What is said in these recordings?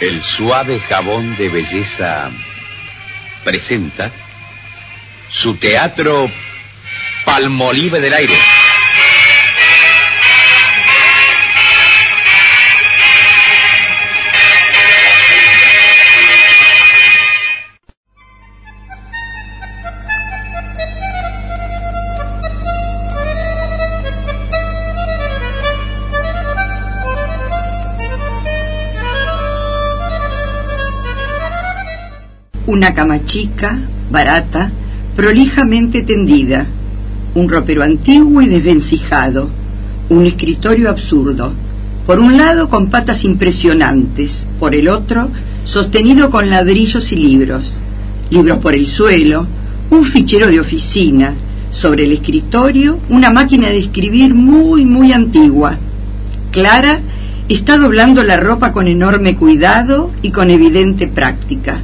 El suave jabón de belleza presenta su teatro Palmolive del aire. Una cama chica, barata, prolijamente tendida, un ropero antiguo y desvencijado, un escritorio absurdo, por un lado con patas impresionantes, por el otro sostenido con ladrillos y libros, libros por el suelo, un fichero de oficina, sobre el escritorio una máquina de escribir muy, muy antigua. Clara está doblando la ropa con enorme cuidado y con evidente práctica.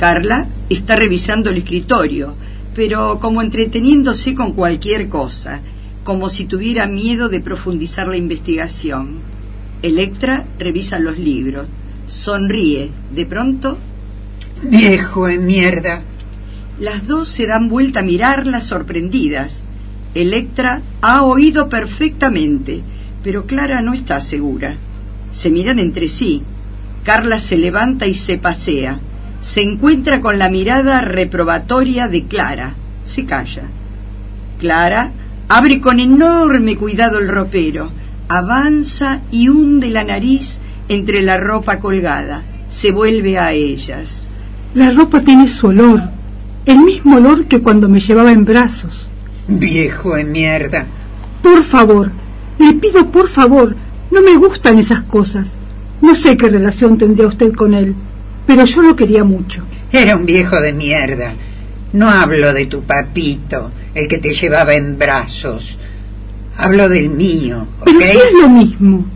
Carla está revisando el escritorio, pero como entreteniéndose con cualquier cosa, como si tuviera miedo de profundizar la investigación. Electra revisa los libros, sonríe, de pronto... Viejo en mierda. Las dos se dan vuelta a mirarla sorprendidas. Electra ha oído perfectamente, pero Clara no está segura. Se miran entre sí. Carla se levanta y se pasea se encuentra con la mirada reprobatoria de Clara. Se calla. Clara abre con enorme cuidado el ropero, avanza y hunde la nariz entre la ropa colgada. Se vuelve a ellas. La ropa tiene su olor, el mismo olor que cuando me llevaba en brazos. Viejo de mierda. Por favor, le pido por favor, no me gustan esas cosas. No sé qué relación tendría usted con él pero yo lo quería mucho. Era un viejo de mierda. No hablo de tu papito, el que te llevaba en brazos. Hablo del mío. Pero sí es lo mismo.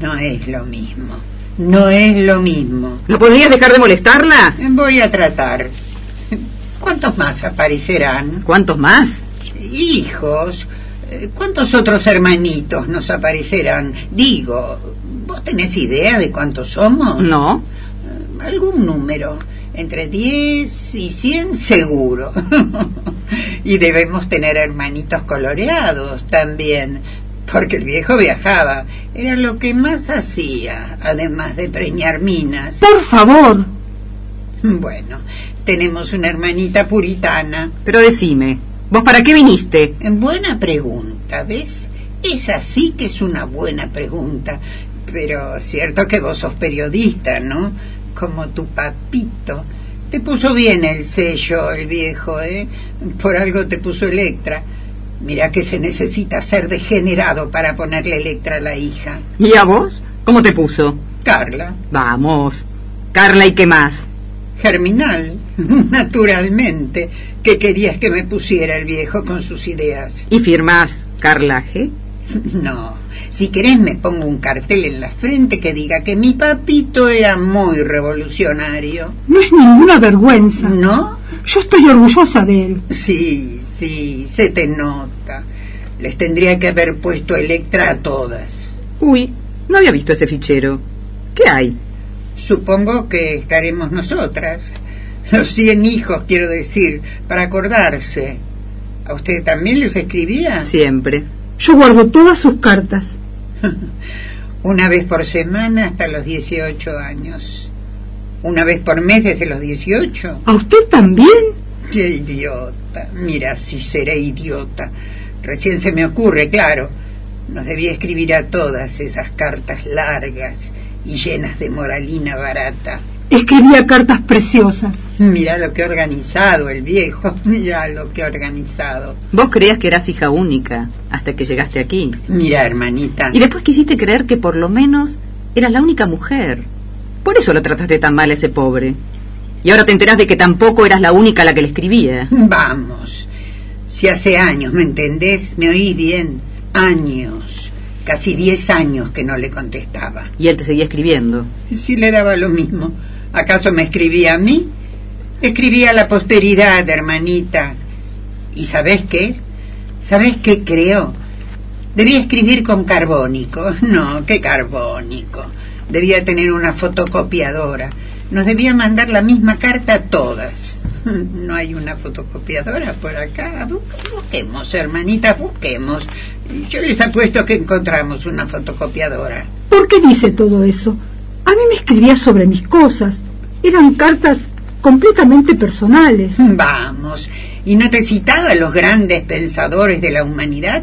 No es lo mismo. No es lo mismo. ¿No podrías dejar de molestarla? Voy a tratar. ¿Cuántos más aparecerán? ¿Cuántos más? Hijos. ¿Cuántos otros hermanitos nos aparecerán? Digo, ¿vos tenés idea de cuántos somos? No algún número, entre 10 y 100 seguro. y debemos tener hermanitos coloreados también, porque el viejo viajaba, era lo que más hacía, además de preñar minas. Por favor. Bueno, tenemos una hermanita puritana. Pero decime, ¿vos para qué viniste? Buena pregunta, ¿ves? Es así que es una buena pregunta. Pero cierto que vos sos periodista, ¿no? Como tu papito. Te puso bien el sello, el viejo, ¿eh? Por algo te puso Electra. Mira que se necesita ser degenerado para ponerle Electra a la hija. ¿Y a vos? ¿Cómo te puso? Carla. Vamos. Carla, ¿y qué más? Germinal, naturalmente. ¿Qué querías que me pusiera el viejo con sus ideas? ¿Y firmás Carlaje? No, si querés me pongo un cartel en la frente que diga que mi papito era muy revolucionario. No es ninguna vergüenza. ¿No? Yo estoy orgullosa de él. Sí, sí, se te nota. Les tendría que haber puesto Electra a todas. Uy, no había visto ese fichero. ¿Qué hay? Supongo que estaremos nosotras. Los cien hijos, quiero decir, para acordarse. ¿A usted también les escribía? Siempre. Yo guardo todas sus cartas. Una vez por semana hasta los 18 años. Una vez por mes desde los 18. ¿A usted también? Qué idiota. Mira, si seré idiota. Recién se me ocurre, claro. Nos debía escribir a todas esas cartas largas y llenas de moralina barata. Escribía cartas preciosas. Mira lo que ha organizado el viejo, mira lo que ha organizado. Vos creías que eras hija única hasta que llegaste aquí. Mira, hermanita. Y después quisiste creer que por lo menos eras la única mujer. Por eso lo trataste tan mal a ese pobre. Y ahora te enterás de que tampoco eras la única a la que le escribía. Vamos. Si hace años, ¿me entendés? ¿Me oís bien? Años. Casi diez años que no le contestaba. Y él te seguía escribiendo. Sí le daba lo mismo. ¿Acaso me escribía a mí? Escribía a la posteridad, hermanita. ¿Y sabes qué? ¿Sabes qué creo? Debía escribir con carbónico. No, qué carbónico. Debía tener una fotocopiadora. Nos debía mandar la misma carta a todas. No hay una fotocopiadora por acá. Bu- Busquemos, hermanitas, busquemos. Yo les apuesto que encontramos una fotocopiadora. ¿Por qué dice todo eso? A mí me escribía sobre mis cosas. Eran cartas completamente personales. Vamos, ¿y no te citaba a los grandes pensadores de la humanidad?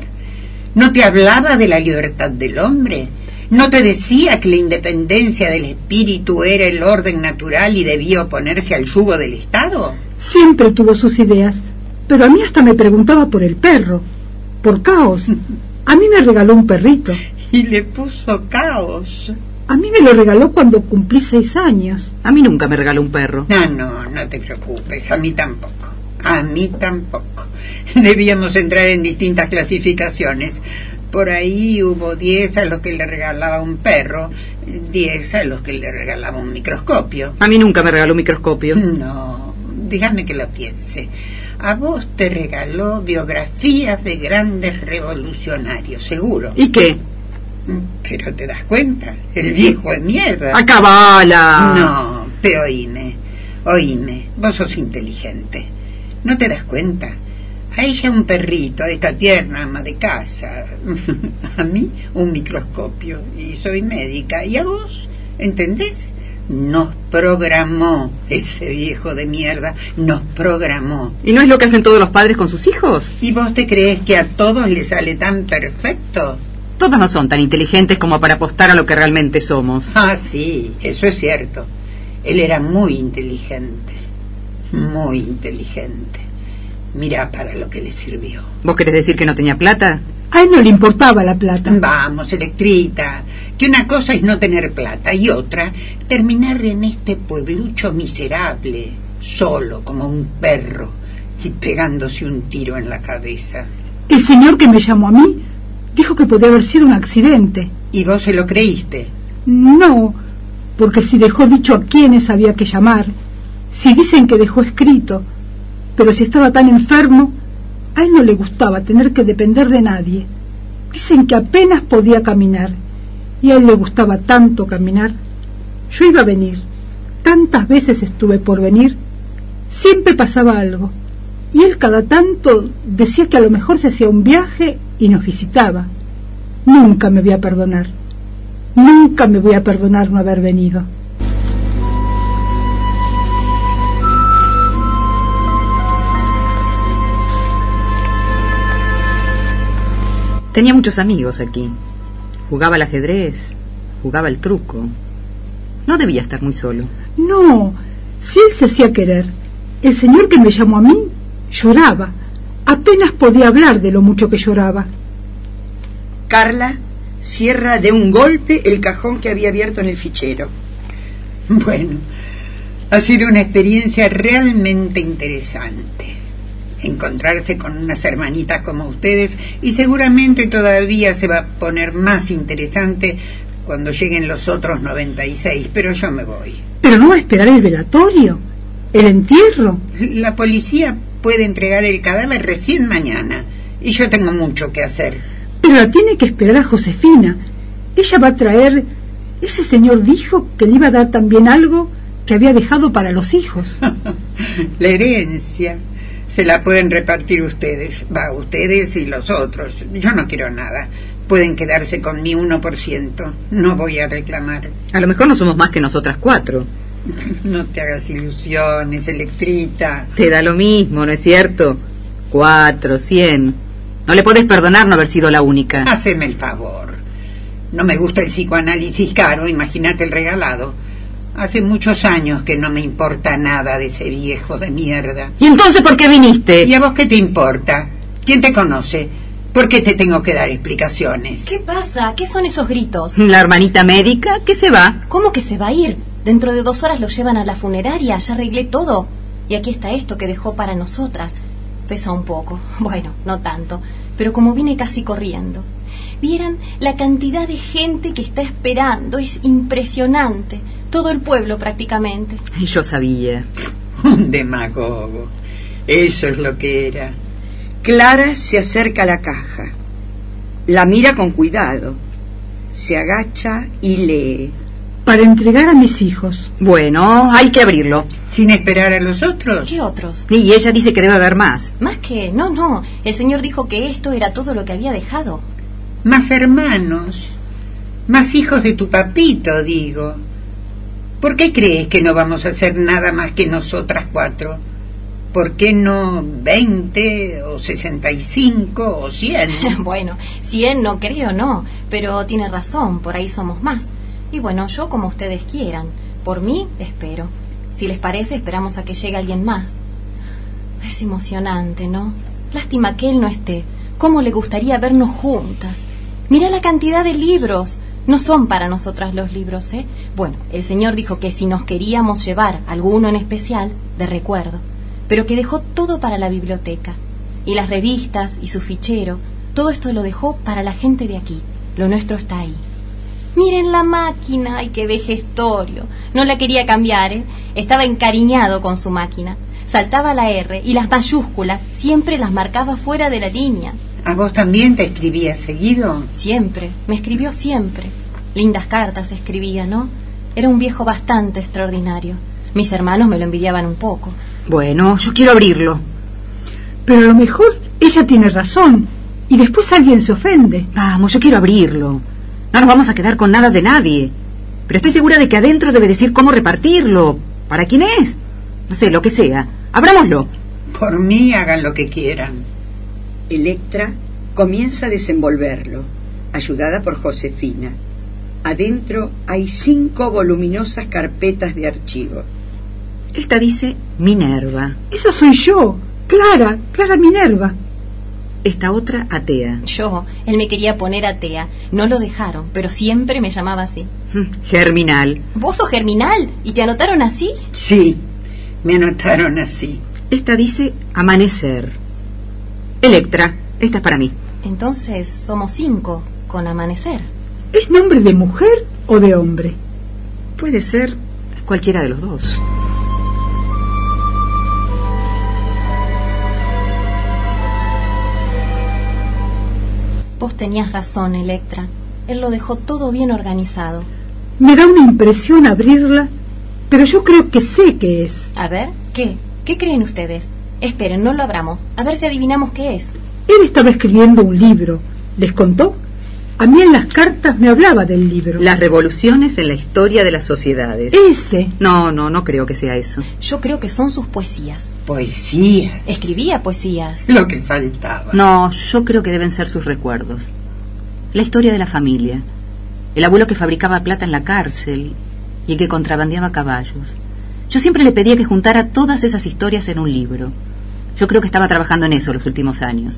¿No te hablaba de la libertad del hombre? ¿No te decía que la independencia del espíritu era el orden natural y debía oponerse al yugo del Estado? Siempre tuvo sus ideas, pero a mí hasta me preguntaba por el perro, por caos. A mí me regaló un perrito. Y le puso caos. A mí me lo regaló cuando cumplí seis años. A mí nunca me regaló un perro. No, no, no te preocupes, a mí tampoco. A mí tampoco. Debíamos entrar en distintas clasificaciones. Por ahí hubo 10 a los que le regalaba un perro, 10 a los que le regalaba un microscopio. A mí nunca me regaló un microscopio. No, dígame que lo piense. A vos te regaló biografías de grandes revolucionarios, seguro. ¿Y qué? Pero te das cuenta, el viejo es mierda. ¡Acabala! No, pero oíme, oíme, vos sos inteligente. ¿No te das cuenta? A ella un perrito, a esta tierna ama de casa. a mí un microscopio. Y soy médica. ¿Y a vos? ¿Entendés? Nos programó ese viejo de mierda. Nos programó. ¿Y no es lo que hacen todos los padres con sus hijos? ¿Y vos te crees que a todos les sale tan perfecto? Todos no son tan inteligentes como para apostar a lo que realmente somos. Ah, sí, eso es cierto. Él era muy inteligente, muy inteligente. Mira para lo que le sirvió. ¿Vos querés decir que no tenía plata? A él no le importaba la plata. Vamos, Electrita, que una cosa es no tener plata y otra, terminar en este pueblucho miserable, solo como un perro y pegándose un tiro en la cabeza. El señor que me llamó a mí dijo que podía haber sido un accidente. ¿Y vos se lo creíste? No, porque si dejó dicho a quiénes había que llamar, si dicen que dejó escrito, pero si estaba tan enfermo, a él no le gustaba tener que depender de nadie. Dicen que apenas podía caminar, y a él le gustaba tanto caminar. Yo iba a venir, tantas veces estuve por venir, siempre pasaba algo, y él cada tanto decía que a lo mejor se hacía un viaje y nos visitaba. Nunca me voy a perdonar. Nunca me voy a perdonar no haber venido. Tenía muchos amigos aquí. Jugaba al ajedrez, jugaba el truco. No debía estar muy solo. No, si él se hacía querer. El señor que me llamó a mí lloraba. Apenas podía hablar de lo mucho que lloraba. Carla cierra de un golpe el cajón que había abierto en el fichero. Bueno, ha sido una experiencia realmente interesante. Encontrarse con unas hermanitas como ustedes y seguramente todavía se va a poner más interesante cuando lleguen los otros 96, pero yo me voy. Pero no va a esperar el velatorio, el entierro. La policía puede entregar el cadáver recién mañana y yo tengo mucho que hacer. Pero la tiene que esperar a Josefina. Ella va a traer... Ese señor dijo que le iba a dar también algo que había dejado para los hijos. la herencia se la pueden repartir ustedes, va, ustedes y los otros. Yo no quiero nada. Pueden quedarse con mi 1%. No voy a reclamar. A lo mejor no somos más que nosotras cuatro. No te hagas ilusiones, Electrita. Te da lo mismo, ¿no es cierto? Cuatro, cien. No le podés perdonar no haber sido la única. Haceme el favor. No me gusta el psicoanálisis caro, imagínate el regalado. Hace muchos años que no me importa nada de ese viejo de mierda. ¿Y entonces por qué viniste? ¿Y a vos qué te importa? ¿Quién te conoce? ¿Por qué te tengo que dar explicaciones? ¿Qué pasa? ¿Qué son esos gritos? La hermanita médica que se va. ¿Cómo que se va a ir? Dentro de dos horas lo llevan a la funeraria, ya arreglé todo. Y aquí está esto que dejó para nosotras. Pesa un poco, bueno, no tanto, pero como vine casi corriendo. Vieran la cantidad de gente que está esperando, es impresionante. Todo el pueblo prácticamente. Yo sabía. Un demagogo. Eso es lo que era. Clara se acerca a la caja. La mira con cuidado. Se agacha y lee. Para entregar a mis hijos. Bueno, hay que abrirlo. Sin esperar a los otros. ¿Qué otros? Y ella dice que debe haber más. Más que... No, no. El señor dijo que esto era todo lo que había dejado. Más hermanos. Más hijos de tu papito, digo. ¿Por qué crees que no vamos a hacer nada más que nosotras cuatro? ¿Por qué no 20 o 65 o 100? bueno, 100 no creo, no. Pero tiene razón, por ahí somos más. Y bueno, yo como ustedes quieran. Por mí, espero. Si les parece, esperamos a que llegue alguien más. Es emocionante, ¿no? Lástima que él no esté. ¿Cómo le gustaría vernos juntas? Mira la cantidad de libros. No son para nosotras los libros, ¿eh? Bueno, el señor dijo que si nos queríamos llevar alguno en especial, de recuerdo, pero que dejó todo para la biblioteca. Y las revistas y su fichero, todo esto lo dejó para la gente de aquí. Lo nuestro está ahí. Miren la máquina, ay, qué vejestorio. No la quería cambiar, ¿eh? Estaba encariñado con su máquina. Saltaba la R y las mayúsculas siempre las marcaba fuera de la línea. ¿A vos también te escribía seguido? Siempre, me escribió siempre. Lindas cartas escribía, ¿no? Era un viejo bastante extraordinario. Mis hermanos me lo envidiaban un poco. Bueno, yo quiero abrirlo. Pero a lo mejor ella tiene razón y después alguien se ofende. Vamos, yo quiero abrirlo. No nos vamos a quedar con nada de nadie. Pero estoy segura de que adentro debe decir cómo repartirlo. ¿Para quién es? No sé, lo que sea. Abrámoslo. Por mí hagan lo que quieran. Electra comienza a desenvolverlo, ayudada por Josefina. Adentro hay cinco voluminosas carpetas de archivo. Esta dice Minerva. Esa soy yo, Clara, Clara Minerva. Esta otra Atea. Yo, él me quería poner atea. No lo dejaron, pero siempre me llamaba así. Germinal. ¿Vos sos germinal? ¿Y te anotaron así? Sí, me anotaron así. Esta dice Amanecer. Electra. Esta es para mí. Entonces somos cinco, con amanecer. ¿Es nombre de mujer o de hombre? Puede ser cualquiera de los dos. Vos tenías razón, Electra. Él lo dejó todo bien organizado. Me da una impresión abrirla, pero yo creo que sé qué es. A ver, ¿qué? ¿Qué creen ustedes? Esperen, no lo abramos. A ver si adivinamos qué es. Él estaba escribiendo un libro. ¿Les contó? A mí en las cartas me hablaba del libro. Las revoluciones en la historia de las sociedades. Ese. No, no, no creo que sea eso. Yo creo que son sus poesías. Poesía. Escribía poesías. Lo que faltaba. No, yo creo que deben ser sus recuerdos. La historia de la familia. El abuelo que fabricaba plata en la cárcel y el que contrabandeaba caballos. Yo siempre le pedía que juntara todas esas historias en un libro. Yo creo que estaba trabajando en eso los últimos años.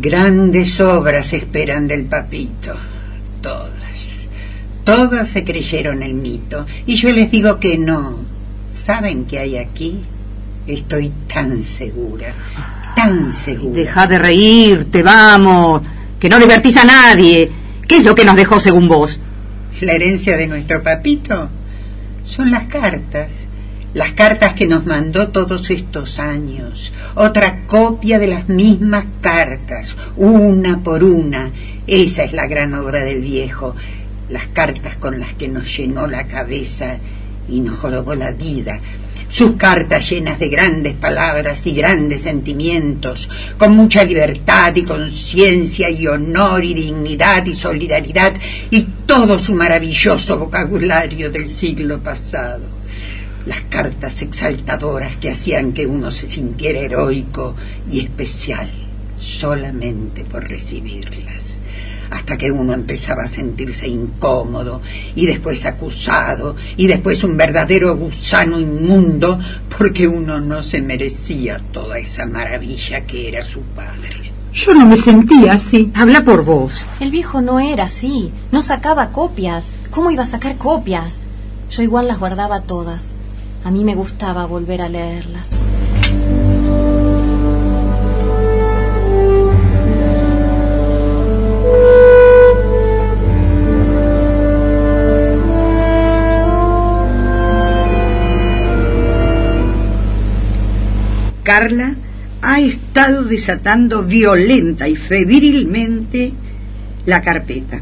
Grandes obras esperan del papito. Todas. Todas se creyeron el mito. Y yo les digo que no. ¿Saben qué hay aquí? Estoy tan segura. Tan segura. Deja de reírte, vamos. Que no divertís a nadie. ¿Qué es lo que nos dejó según vos? La herencia de nuestro papito son las cartas. Las cartas que nos mandó todos estos años. Otra copia de las mismas cartas, una por una. Esa es la gran obra del viejo. Las cartas con las que nos llenó la cabeza y nos jorobó la vida. Sus cartas llenas de grandes palabras y grandes sentimientos, con mucha libertad y conciencia y honor y dignidad y solidaridad y todo su maravilloso vocabulario del siglo pasado las cartas exaltadoras que hacían que uno se sintiera heroico y especial solamente por recibirlas, hasta que uno empezaba a sentirse incómodo y después acusado y después un verdadero gusano inmundo porque uno no se merecía toda esa maravilla que era su padre. Yo no me sentía así. Habla por vos. El viejo no era así. No sacaba copias. ¿Cómo iba a sacar copias? Yo igual las guardaba todas. A mí me gustaba volver a leerlas. Carla ha estado desatando violenta y febrilmente la carpeta,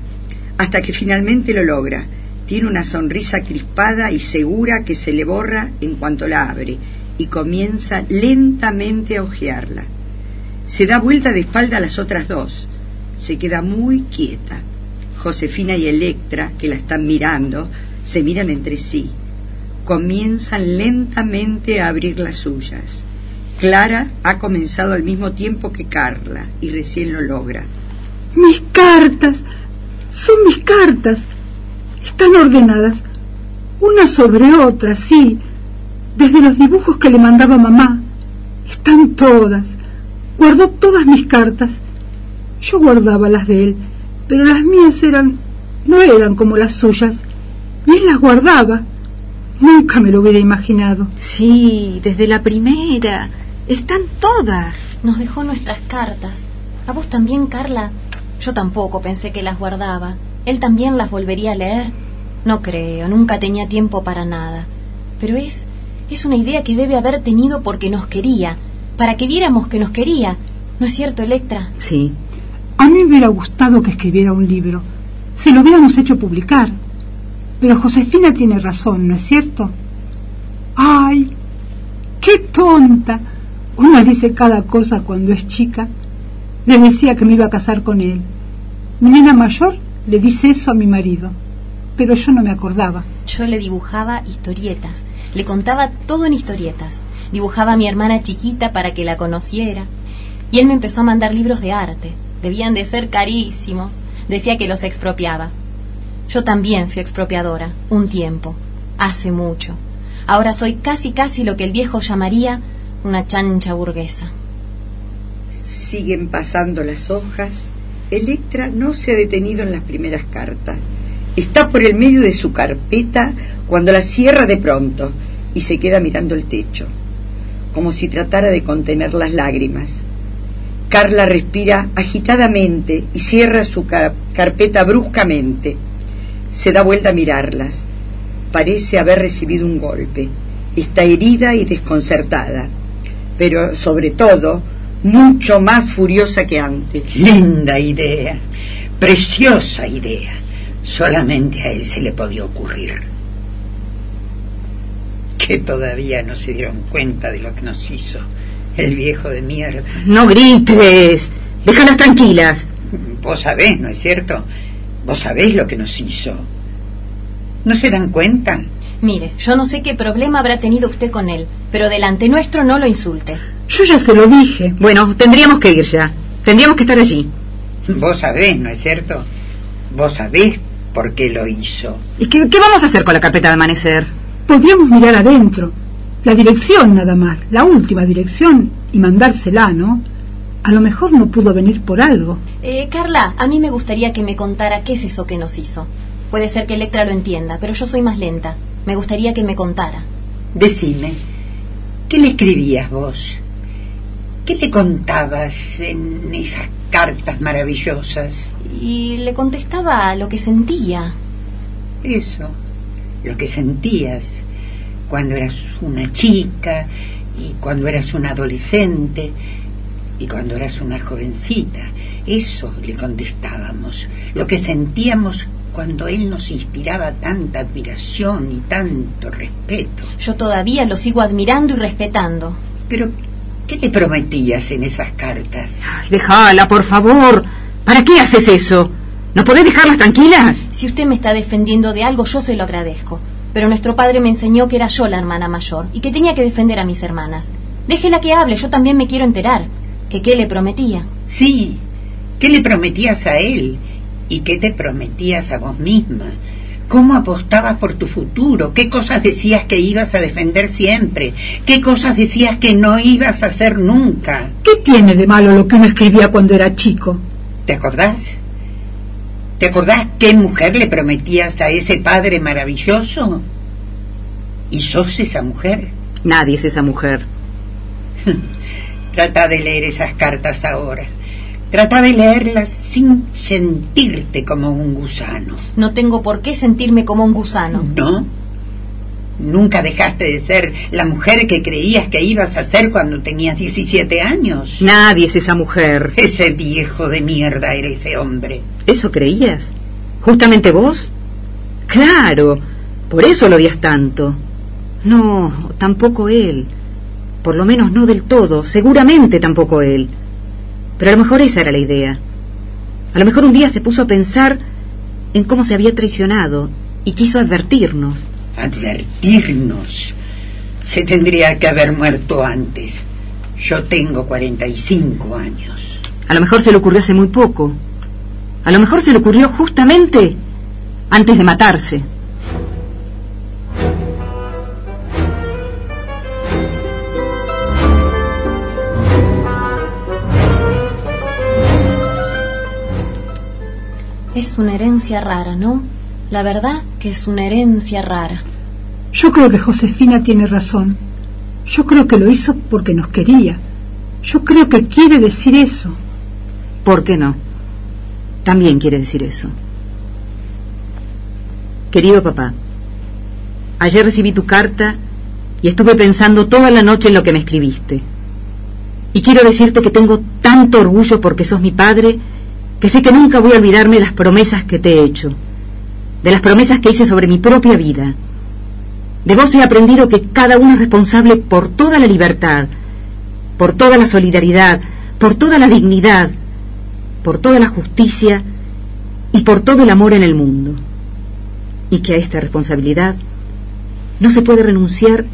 hasta que finalmente lo logra. Tiene una sonrisa crispada y segura que se le borra en cuanto la abre y comienza lentamente a hojearla. Se da vuelta de espalda a las otras dos. Se queda muy quieta. Josefina y Electra, que la están mirando, se miran entre sí. Comienzan lentamente a abrir las suyas. Clara ha comenzado al mismo tiempo que Carla y recién lo logra. Mis cartas. Son mis cartas. Están ordenadas. Una sobre otra, sí. Desde los dibujos que le mandaba mamá. Están todas. Guardó todas mis cartas. Yo guardaba las de él, pero las mías eran... no eran como las suyas. Y él las guardaba. Nunca me lo hubiera imaginado. Sí, desde la primera. Están todas. Nos dejó nuestras cartas. ¿A vos también, Carla? Yo tampoco pensé que las guardaba. ¿Él también las volvería a leer? No creo, nunca tenía tiempo para nada. Pero es... es una idea que debe haber tenido porque nos quería, para que viéramos que nos quería. ¿No es cierto, Electra? Sí. A mí me hubiera gustado que escribiera un libro. Se lo hubiéramos hecho publicar. Pero Josefina tiene razón, ¿no es cierto? ¡Ay! ¡Qué tonta! Una dice cada cosa cuando es chica. Le decía que me iba a casar con él. Mi nena mayor le dice eso a mi marido, pero yo no me acordaba. Yo le dibujaba historietas, le contaba todo en historietas. Dibujaba a mi hermana chiquita para que la conociera. Y él me empezó a mandar libros de arte. Debían de ser carísimos. Decía que los expropiaba. Yo también fui expropiadora, un tiempo, hace mucho. Ahora soy casi casi lo que el viejo llamaría una chancha burguesa. Siguen pasando las hojas. Electra no se ha detenido en las primeras cartas. Está por el medio de su carpeta cuando la cierra de pronto y se queda mirando el techo, como si tratara de contener las lágrimas. Carla respira agitadamente y cierra su carpeta bruscamente. Se da vuelta a mirarlas. Parece haber recibido un golpe. Está herida y desconcertada, pero sobre todo mucho más furiosa que antes. Linda idea, preciosa idea. Solamente a él se le podía ocurrir. Que todavía no se dieron cuenta de lo que nos hizo el viejo de mierda. No grites. Déjalas tranquilas. Vos sabés, ¿no es cierto? Vos sabés lo que nos hizo. ¿No se dan cuenta? Mire, yo no sé qué problema habrá tenido usted con él, pero delante nuestro no lo insulte. Yo ya se lo dije. Bueno, tendríamos que ir ya. Tendríamos que estar allí. Vos sabés, ¿no es cierto? Vos sabés por qué lo hizo. ¿Y qué, qué vamos a hacer con la carpeta de amanecer? Podríamos mirar adentro. La dirección nada más, la última dirección, y mandársela, ¿no? A lo mejor no pudo venir por algo. Eh, Carla, a mí me gustaría que me contara qué es eso que nos hizo. Puede ser que Electra lo entienda, pero yo soy más lenta. Me gustaría que me contara. Decime, ¿qué le escribías vos? ¿Qué le contabas en esas cartas maravillosas? Y le contestaba lo que sentía. Eso, lo que sentías cuando eras una chica y cuando eras una adolescente y cuando eras una jovencita. Eso le contestábamos, lo que sentíamos cuando él nos inspiraba tanta admiración y tanto respeto. Yo todavía lo sigo admirando y respetando. Pero, ¿qué le prometías en esas cartas? Ay, déjala, por favor. ¿Para qué haces eso? ¿No podés dejarlas tranquilas? Si usted me está defendiendo de algo, yo se lo agradezco. Pero nuestro padre me enseñó que era yo la hermana mayor y que tenía que defender a mis hermanas. Déjela que hable, yo también me quiero enterar. ¿Que qué le prometía? Sí, ¿qué le prometías a él? ¿Y qué te prometías a vos misma? ¿Cómo apostabas por tu futuro? ¿Qué cosas decías que ibas a defender siempre? ¿Qué cosas decías que no ibas a hacer nunca? ¿Qué tiene de malo lo que uno escribía cuando era chico? ¿Te acordás? ¿Te acordás qué mujer le prometías a ese padre maravilloso? ¿Y sos esa mujer? Nadie es esa mujer. Trata de leer esas cartas ahora. Trata de leerlas sin sentirte como un gusano. No tengo por qué sentirme como un gusano. ¿No? Nunca dejaste de ser la mujer que creías que ibas a ser cuando tenías 17 años. Nadie es esa mujer. Ese viejo de mierda era ese hombre. ¿Eso creías? ¿Justamente vos? Claro, por eso lo odias tanto. No, tampoco él. Por lo menos no del todo, seguramente tampoco él. Pero a lo mejor esa era la idea. A lo mejor un día se puso a pensar en cómo se había traicionado y quiso advertirnos. Advertirnos. Se tendría que haber muerto antes. Yo tengo 45 años. A lo mejor se le ocurrió hace muy poco. A lo mejor se le ocurrió justamente antes de matarse. Es una herencia rara, ¿no? La verdad que es una herencia rara. Yo creo que Josefina tiene razón. Yo creo que lo hizo porque nos quería. Yo creo que quiere decir eso. ¿Por qué no? También quiere decir eso. Querido papá, ayer recibí tu carta y estuve pensando toda la noche en lo que me escribiste. Y quiero decirte que tengo tanto orgullo porque sos mi padre que sé que nunca voy a olvidarme de las promesas que te he hecho, de las promesas que hice sobre mi propia vida. De vos he aprendido que cada uno es responsable por toda la libertad, por toda la solidaridad, por toda la dignidad, por toda la justicia y por todo el amor en el mundo. Y que a esta responsabilidad no se puede renunciar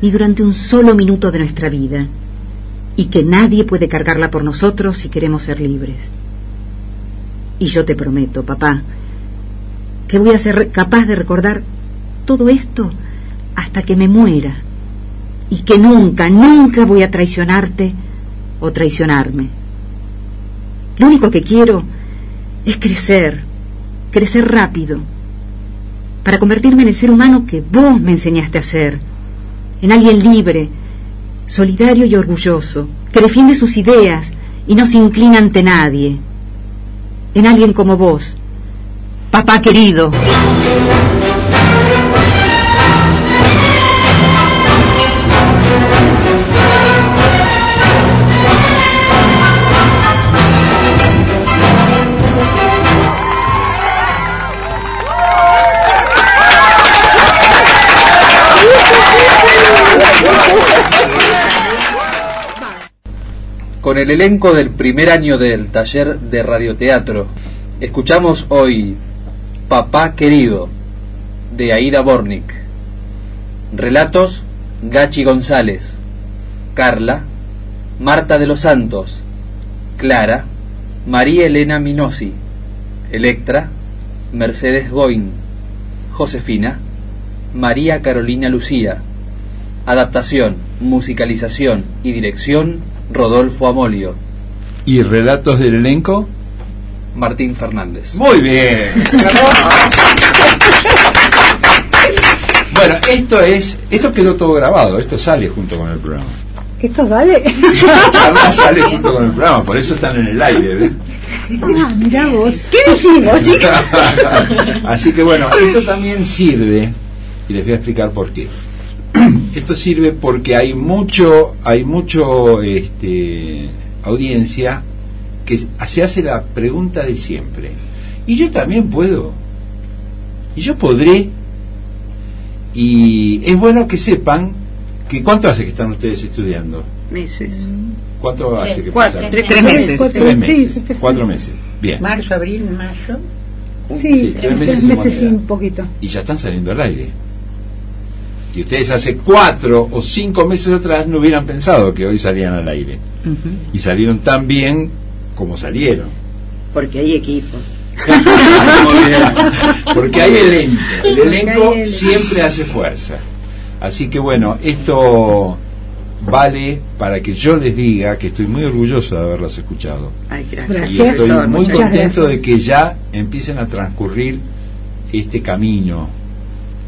ni durante un solo minuto de nuestra vida, y que nadie puede cargarla por nosotros si queremos ser libres. Y yo te prometo, papá, que voy a ser capaz de recordar todo esto hasta que me muera, y que nunca, nunca voy a traicionarte o traicionarme. Lo único que quiero es crecer, crecer rápido, para convertirme en el ser humano que vos me enseñaste a ser, en alguien libre, solidario y orgulloso, que defiende sus ideas y no se inclina ante nadie, en alguien como vos, papá querido. Con el elenco del primer año del taller de radioteatro. Escuchamos hoy Papá Querido, de Aida Bornik. Relatos, Gachi González. Carla, Marta de los Santos. Clara, María Elena Minosi. Electra, Mercedes Goin. Josefina, María Carolina Lucía. Adaptación, musicalización y dirección Rodolfo Amolio. ¿Y relatos del elenco? Martín Fernández. Muy bien. bueno, esto es, esto quedó todo grabado, esto sale junto con el programa. ¿Esto sale? sale junto con el programa, por eso están en el aire, ¿ves? Ah, mirá vos. ¿Qué dijimos, chicos? Así que bueno, esto también sirve, y les voy a explicar por qué esto sirve porque hay mucho, hay mucho este, audiencia que se hace la pregunta de siempre. Y yo también puedo. Y yo podré. Y es bueno que sepan que cuánto hace que están ustedes estudiando. Meses. ¿Cuánto hace que Cuatro, pasaron? tres, tres meses. Cuatro, Tres meses. sí. Cuatro meses. Bien. Marzo, abril, mayo. Sí, Sí, tres tres meses meses, y un poquito. y ya están saliendo al aire. Y ustedes hace cuatro o cinco meses atrás no hubieran pensado que hoy salían al aire. Y salieron tan bien como salieron. Porque hay equipo. Porque hay elenco. El elenco hay siempre hace fuerza. Así que bueno, esto vale para que yo les diga que estoy muy orgulloso de haberlos escuchado. Ay, gracias. Y Gracias. estoy muy contento gracias. de que ya empiecen a transcurrir este camino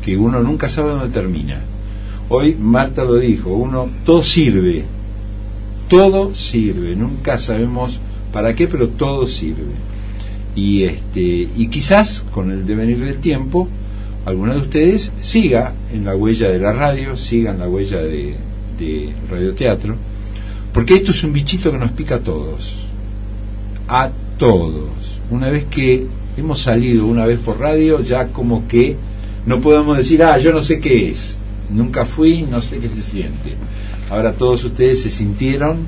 que uno nunca sabe dónde termina. Hoy Marta lo dijo, uno todo sirve, todo sirve, nunca sabemos para qué, pero todo sirve. Y este y quizás con el devenir del tiempo alguno de ustedes siga en la huella de la radio, siga en la huella de, de radioteatro, porque esto es un bichito que nos pica a todos, a todos. Una vez que hemos salido una vez por radio, ya como que no podemos decir, ah, yo no sé qué es, nunca fui, no sé qué se siente. Ahora todos ustedes se sintieron,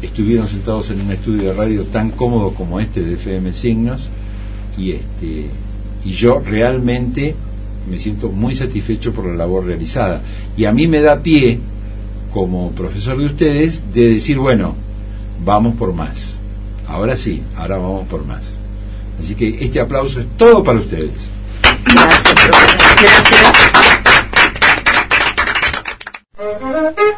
estuvieron sentados en un estudio de radio tan cómodo como este de FM Signos, y este y yo realmente me siento muy satisfecho por la labor realizada. Y a mí me da pie, como profesor de ustedes, de decir, bueno, vamos por más. Ahora sí, ahora vamos por más. Así que este aplauso es todo para ustedes. Gracias, profesor. Gracias.